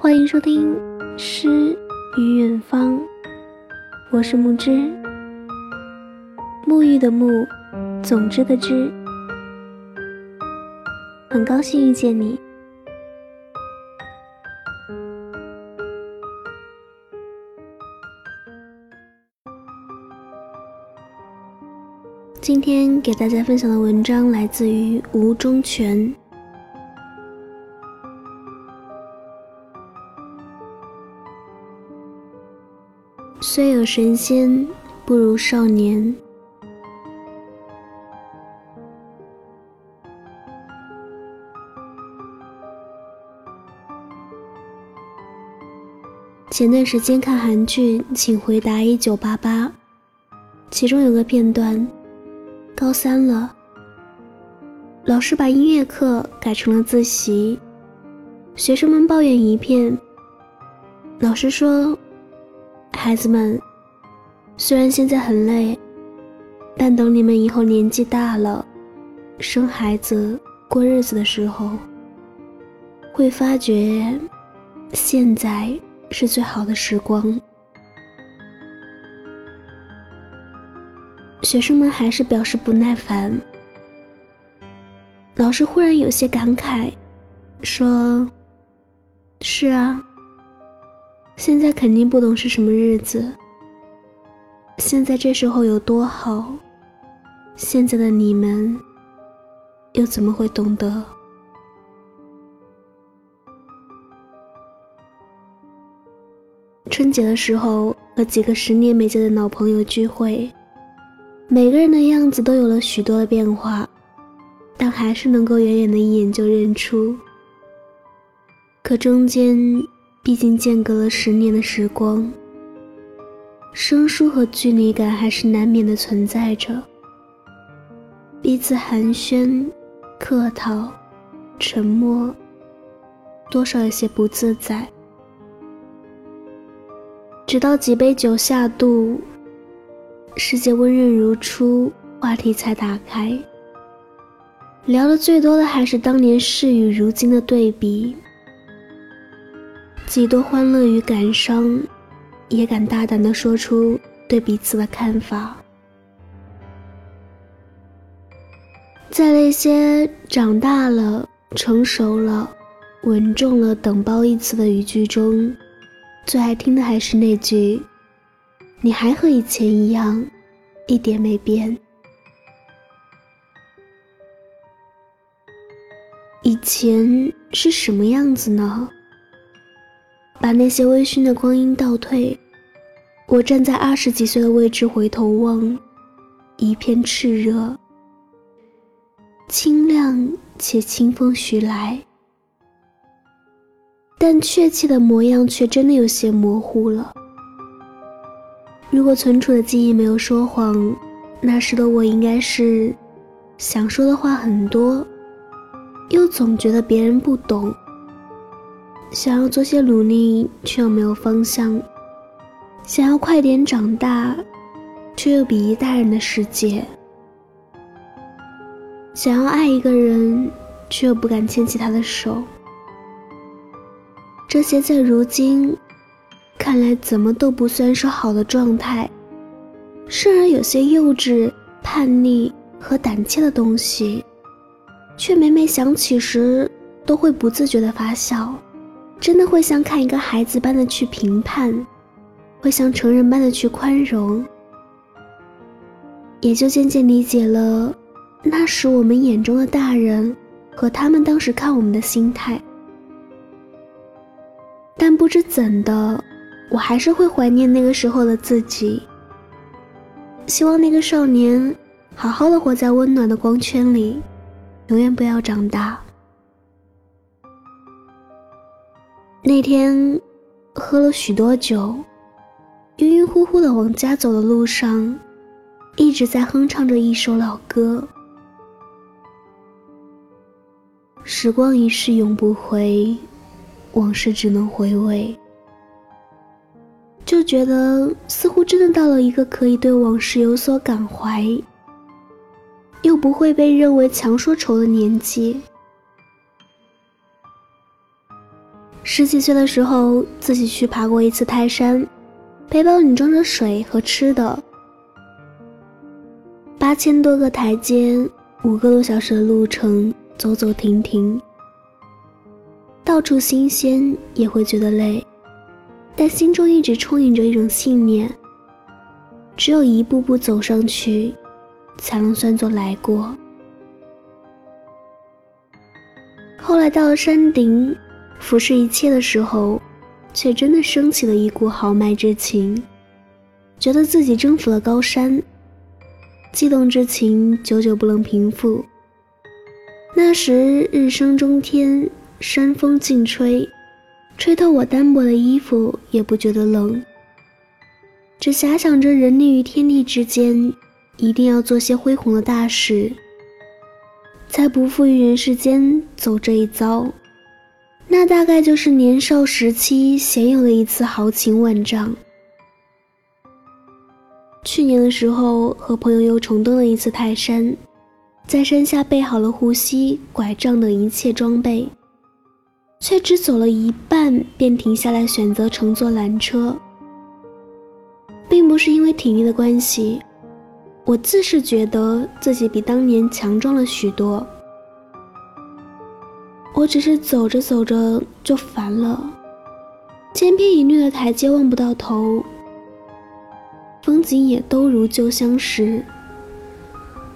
欢迎收听《诗与远方》，我是木之，沐浴的沐，总之的之，很高兴遇见你。今天给大家分享的文章来自于吴中全。虽有神仙，不如少年。前段时间看韩剧《请回答一九八八》，其中有个片段，高三了，老师把音乐课改成了自习，学生们抱怨一片。老师说。孩子们，虽然现在很累，但等你们以后年纪大了，生孩子、过日子的时候，会发觉现在是最好的时光。学生们还是表示不耐烦。老师忽然有些感慨，说：“是啊。”现在肯定不懂是什么日子。现在这时候有多好，现在的你们又怎么会懂得？春节的时候和几个十年没见的老朋友聚会，每个人的样子都有了许多的变化，但还是能够远远的一眼就认出。可中间。毕竟间隔了十年的时光，生疏和距离感还是难免的存在着。彼此寒暄、客套、沉默，多少有些不自在。直到几杯酒下肚，世界温润如初，话题才打开。聊的最多的还是当年事与如今的对比。几多欢乐与感伤，也敢大胆的说出对彼此的看法。在那些长大了、成熟了、稳重了等褒义词的语句中，最爱听的还是那句：“你还和以前一样，一点没变。”以前是什么样子呢？把那些微醺的光阴倒退，我站在二十几岁的位置回头望，一片炽热，清亮且清风徐来，但确切的模样却真的有些模糊了。如果存储的记忆没有说谎，那时的我应该是想说的话很多，又总觉得别人不懂。想要做些努力，却又没有方向；想要快点长大，却又鄙夷大人的世界；想要爱一个人，却又不敢牵起他的手。这些在如今看来，怎么都不算是好的状态，甚而有些幼稚、叛逆和胆怯的东西，却每每想起时，都会不自觉的发笑。真的会像看一个孩子般的去评判，会像成人般的去宽容，也就渐渐理解了那时我们眼中的大人和他们当时看我们的心态。但不知怎的，我还是会怀念那个时候的自己。希望那个少年好好的活在温暖的光圈里，永远不要长大。那天，喝了许多酒，晕晕乎乎的往家走的路上，一直在哼唱着一首老歌。时光一逝永不回，往事只能回味。就觉得似乎真的到了一个可以对往事有所感怀，又不会被认为强说愁的年纪。十几岁的时候，自己去爬过一次泰山，背包里装着水和吃的。八千多个台阶，五个多小时的路程，走走停停，到处新鲜也会觉得累，但心中一直充盈着一种信念：只有一步步走上去，才能算作来过。后来到了山顶，俯视一切的时候，却真的升起了一股豪迈之情，觉得自己征服了高山。激动之情久久不能平复。那时日升中天，山风劲吹，吹透我单薄的衣服也不觉得冷。只遐想着人立于天地之间，一定要做些恢宏的大事，才不负于人世间走这一遭。那大概就是年少时期鲜有的一次豪情万丈。去年的时候，和朋友又重登了一次泰山，在山下备好了护膝、拐杖等一切装备，却只走了一半便停下来选择乘坐缆车。并不是因为体力的关系，我自是觉得自己比当年强壮了许多。我只是走着走着就烦了，千篇一律的台阶望不到头。风景也都如旧相识。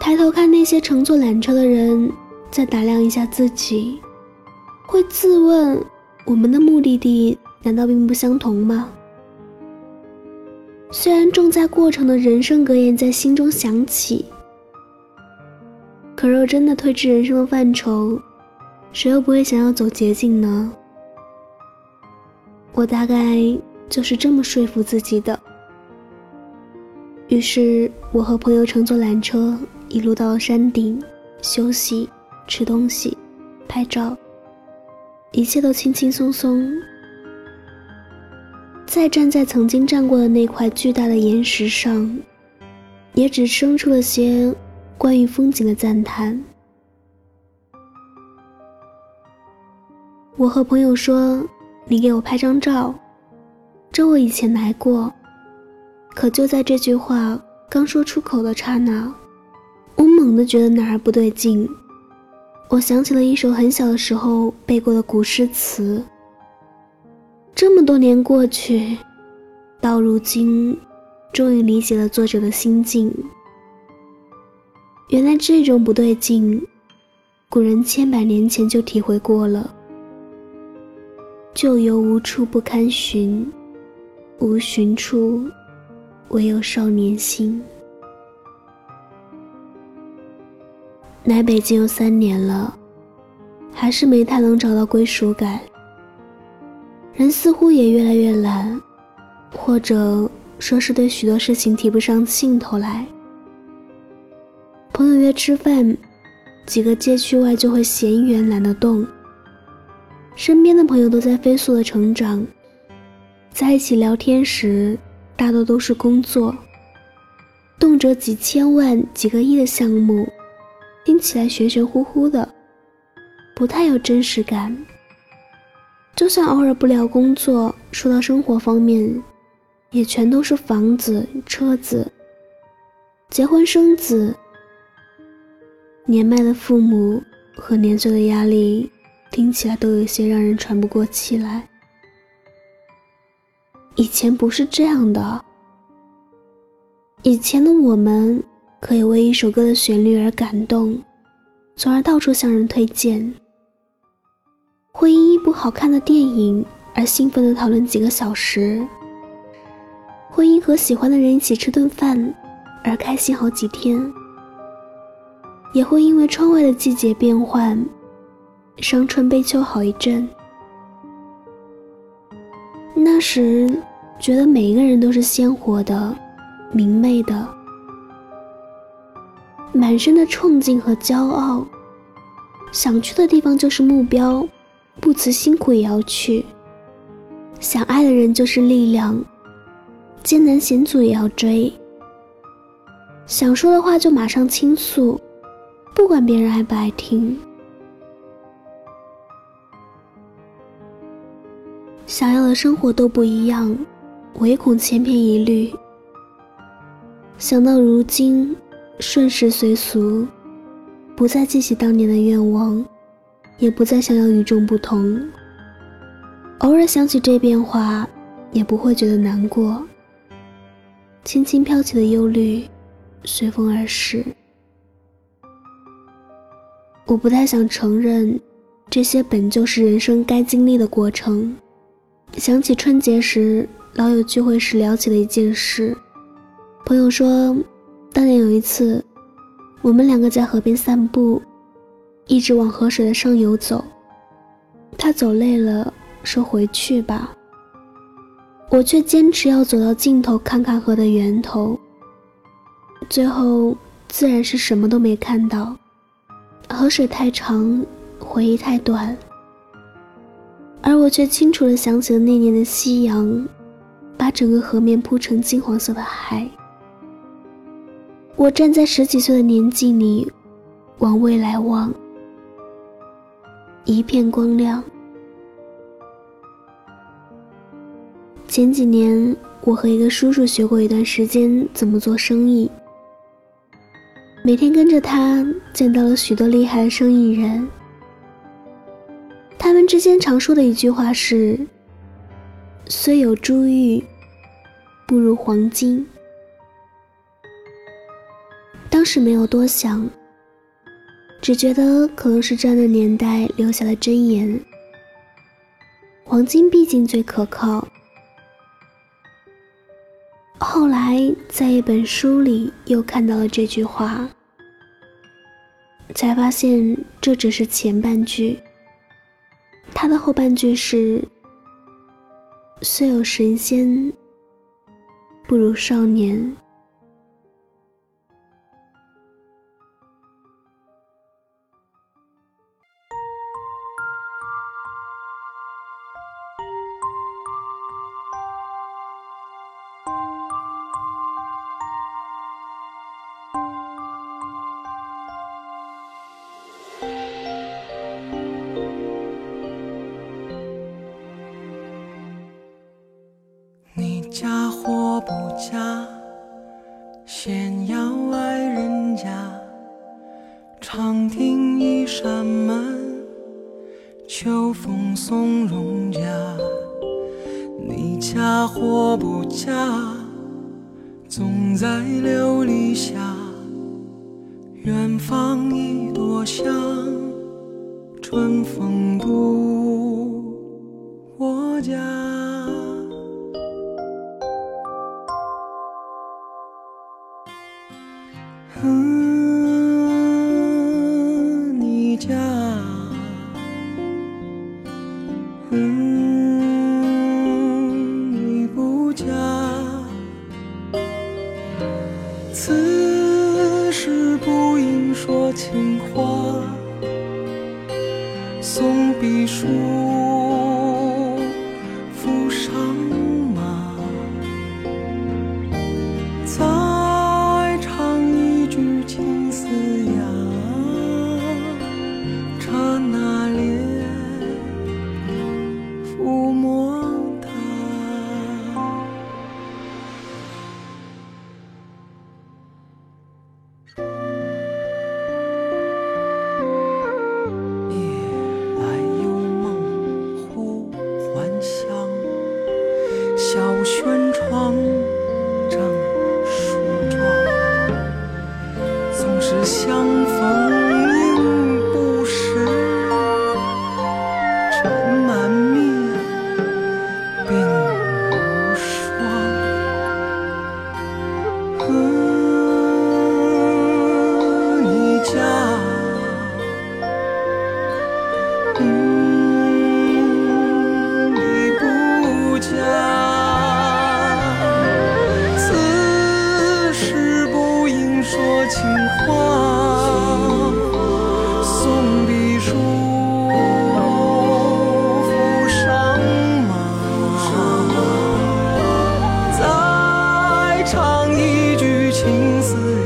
抬头看那些乘坐缆车的人，再打量一下自己，会自问：我们的目的地难道并不相同吗？虽然重在过程的人生格言在心中响起，可若真的推至人生的范畴，谁又不会想要走捷径呢？我大概就是这么说服自己的。于是，我和朋友乘坐缆车，一路到了山顶，休息、吃东西、拍照，一切都轻轻松松。再站在曾经站过的那块巨大的岩石上，也只生出了些关于风景的赞叹。我和朋友说：“你给我拍张照，这我以前来过。”可就在这句话刚说出口的刹那，我猛地觉得哪儿不对劲。我想起了一首很小的时候背过的古诗词。这么多年过去，到如今，终于理解了作者的心境。原来这种不对劲，古人千百年前就体会过了。旧游无处不堪寻，无寻处。唯有少年心。来北京有三年了，还是没太能找到归属感。人似乎也越来越懒，或者说是对许多事情提不上兴头来。朋友约吃饭，几个街区外就会闲远懒得动。身边的朋友都在飞速的成长，在一起聊天时。大多都是工作，动辄几千万、几个亿的项目，听起来玄玄乎乎的，不太有真实感。就算偶尔不聊工作，说到生活方面，也全都是房子、车子、结婚生子、年迈的父母和年岁的压力，听起来都有些让人喘不过气来。以前不是这样的。以前的我们可以为一首歌的旋律而感动，从而到处向人推荐；会因一部好看的电影而兴奋地讨论几个小时；会因和喜欢的人一起吃顿饭而开心好几天；也会因为窗外的季节变换，伤春悲秋好一阵。那时。觉得每一个人都是鲜活的、明媚的，满身的冲劲和骄傲。想去的地方就是目标，不辞辛苦也要去。想爱的人就是力量，艰难险阻也要追。想说的话就马上倾诉，不管别人爱不爱听。想要的生活都不一样，唯恐千篇一律。想到如今顺势随俗，不再记起当年的愿望，也不再想要与众不同。偶尔想起这变化，也不会觉得难过。轻轻飘起的忧虑，随风而逝。我不太想承认，这些本就是人生该经历的过程。想起春节时老友聚会时聊起的一件事，朋友说，当年有一次，我们两个在河边散步，一直往河水的上游走。他走累了，说回去吧。我却坚持要走到尽头看看河的源头。最后自然是什么都没看到。河水太长，回忆太短，而我却清楚地想起了那年的夕阳，把整个河面铺成金黄色的海。我站在十几岁的年纪里，往未来望，一片光亮。前几年，我和一个叔叔学过一段时间怎么做生意。每天跟着他，见到了许多厉害的生意人。之间常说的一句话是：“虽有珠玉，不如黄金。”当时没有多想，只觉得可能是这样的年代留下的箴言。黄金毕竟最可靠。后来在一本书里又看到了这句话，才发现这只是前半句。他的后半句是：“虽有神仙，不如少年。”嫁或不嫁，总在琉璃下。远方一朵香，春风渡我家。家。此时不应说情话，送笔书，唱一句情丝。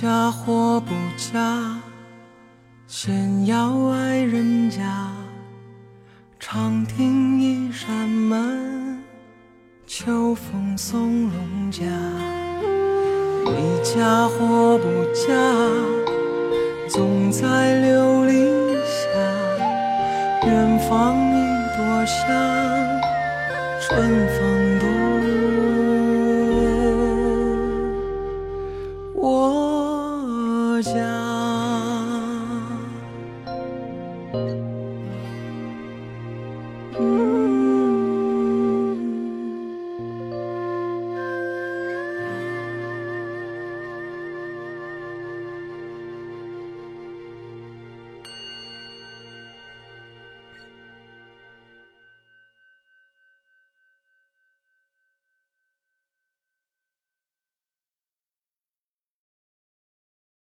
嫁或不嫁，先要爱人家。长亭一扇门，秋风送荣家。你嫁或不嫁，总在琉璃下。远方一朵香，春风。家想。